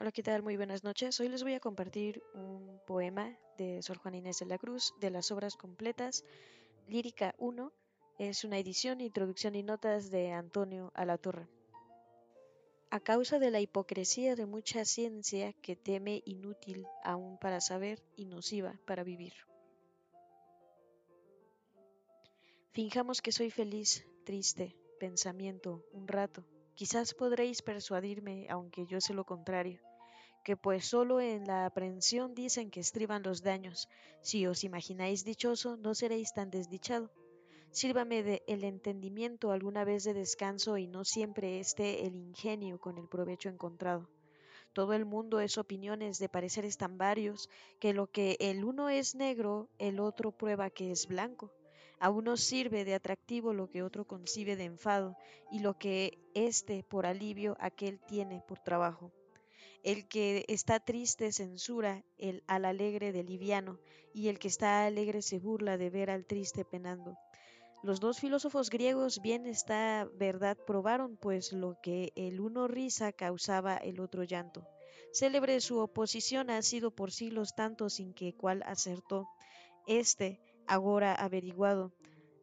Hola, ¿qué tal? Muy buenas noches. Hoy les voy a compartir un poema de Sor Juana Inés de la Cruz de las obras completas. Lírica 1 es una edición, introducción y notas de Antonio Alatorre. A causa de la hipocresía de mucha ciencia que teme inútil aún para saber y nociva para vivir. Finjamos que soy feliz, triste, pensamiento, un rato. Quizás podréis persuadirme, aunque yo sé lo contrario que pues solo en la aprehensión dicen que estriban los daños. Si os imagináis dichoso, no seréis tan desdichado. Sírvame de el entendimiento alguna vez de descanso y no siempre esté el ingenio con el provecho encontrado. Todo el mundo es opiniones de pareceres tan varios que lo que el uno es negro, el otro prueba que es blanco. A uno sirve de atractivo lo que otro concibe de enfado, y lo que éste por alivio aquel tiene por trabajo. El que está triste censura el, al alegre de liviano, y el que está alegre se burla de ver al triste penando. Los dos filósofos griegos bien esta verdad probaron, pues lo que el uno risa causaba el otro llanto. Célebre su oposición ha sido por siglos tanto sin que cual acertó. Este, ahora averiguado.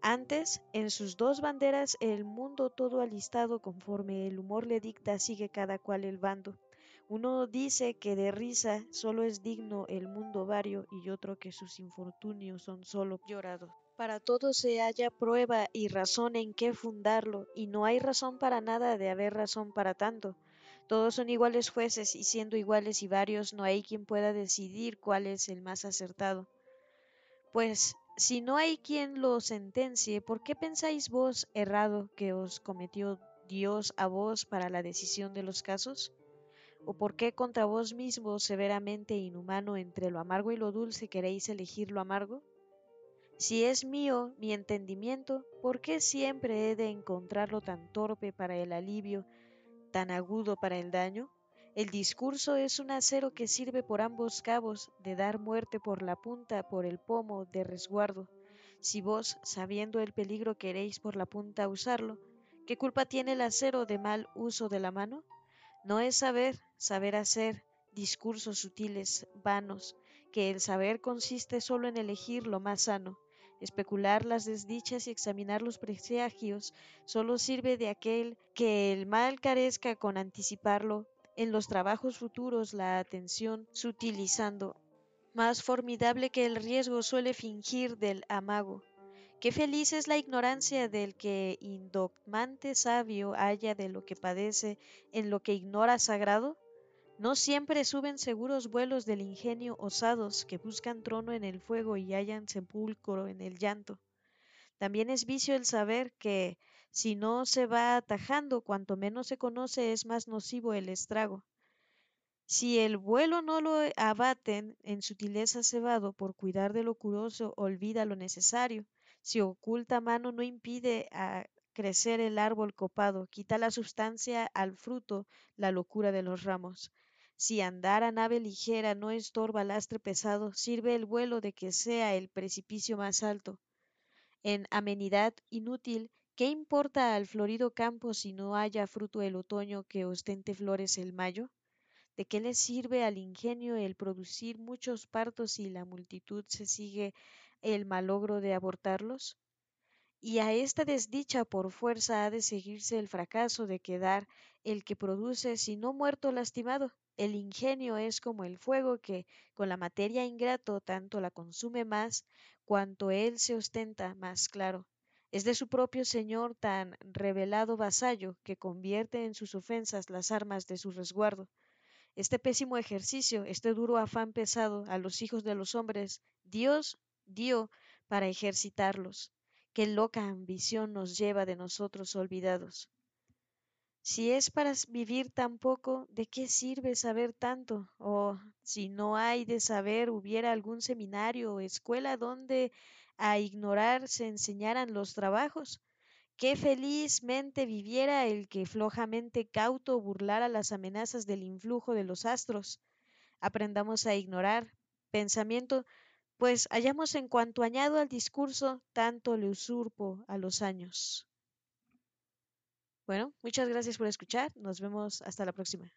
Antes, en sus dos banderas, el mundo todo alistado conforme el humor le dicta, sigue cada cual el bando. Uno dice que de risa solo es digno el mundo vario y otro que sus infortunios son solo llorados. Para todo se halla prueba y razón en qué fundarlo, y no hay razón para nada de haber razón para tanto. Todos son iguales jueces, y siendo iguales y varios, no hay quien pueda decidir cuál es el más acertado. Pues, si no hay quien lo sentencie, ¿por qué pensáis vos errado que os cometió Dios a vos para la decisión de los casos? ¿O por qué contra vos mismo severamente inhumano entre lo amargo y lo dulce queréis elegir lo amargo? Si es mío mi entendimiento, ¿por qué siempre he de encontrarlo tan torpe para el alivio, tan agudo para el daño? El discurso es un acero que sirve por ambos cabos, de dar muerte por la punta, por el pomo, de resguardo. Si vos, sabiendo el peligro, queréis por la punta usarlo, ¿qué culpa tiene el acero de mal uso de la mano? No es saber, saber hacer, discursos sutiles, vanos, que el saber consiste solo en elegir lo más sano. Especular las desdichas y examinar los presagios solo sirve de aquel que el mal carezca con anticiparlo en los trabajos futuros la atención sutilizando. Más formidable que el riesgo suele fingir del amago. Qué feliz es la ignorancia del que indogmante sabio haya de lo que padece en lo que ignora sagrado. No siempre suben seguros vuelos del ingenio osados que buscan trono en el fuego y hallan sepulcro en el llanto. También es vicio el saber que, si no se va atajando, cuanto menos se conoce es más nocivo el estrago. Si el vuelo no lo abaten en sutileza cebado por cuidar de lo curoso, olvida lo necesario. Si oculta mano no impide a crecer el árbol copado, quita la sustancia al fruto, la locura de los ramos. Si andar a nave ligera no estorba lastre pesado, sirve el vuelo de que sea el precipicio más alto. En amenidad inútil, ¿qué importa al florido campo si no haya fruto el otoño que ostente flores el mayo? ¿De qué le sirve al ingenio el producir muchos partos si la multitud se sigue el malogro de abortarlos? Y a esta desdicha por fuerza ha de seguirse el fracaso de quedar el que produce, si no muerto lastimado. El ingenio es como el fuego que, con la materia ingrato, tanto la consume más, cuanto él se ostenta más claro. Es de su propio señor tan revelado vasallo que convierte en sus ofensas las armas de su resguardo. Este pésimo ejercicio, este duro afán pesado a los hijos de los hombres, Dios dio para ejercitarlos. Qué loca ambición nos lleva de nosotros olvidados. Si es para vivir tan poco, ¿de qué sirve saber tanto? O si no hay de saber, hubiera algún seminario o escuela donde a ignorar se enseñaran los trabajos. Qué felizmente viviera el que flojamente cauto burlara las amenazas del influjo de los astros. Aprendamos a ignorar. Pensamiento pues hallamos en cuanto añado al discurso, tanto le usurpo a los años. Bueno, muchas gracias por escuchar. Nos vemos hasta la próxima.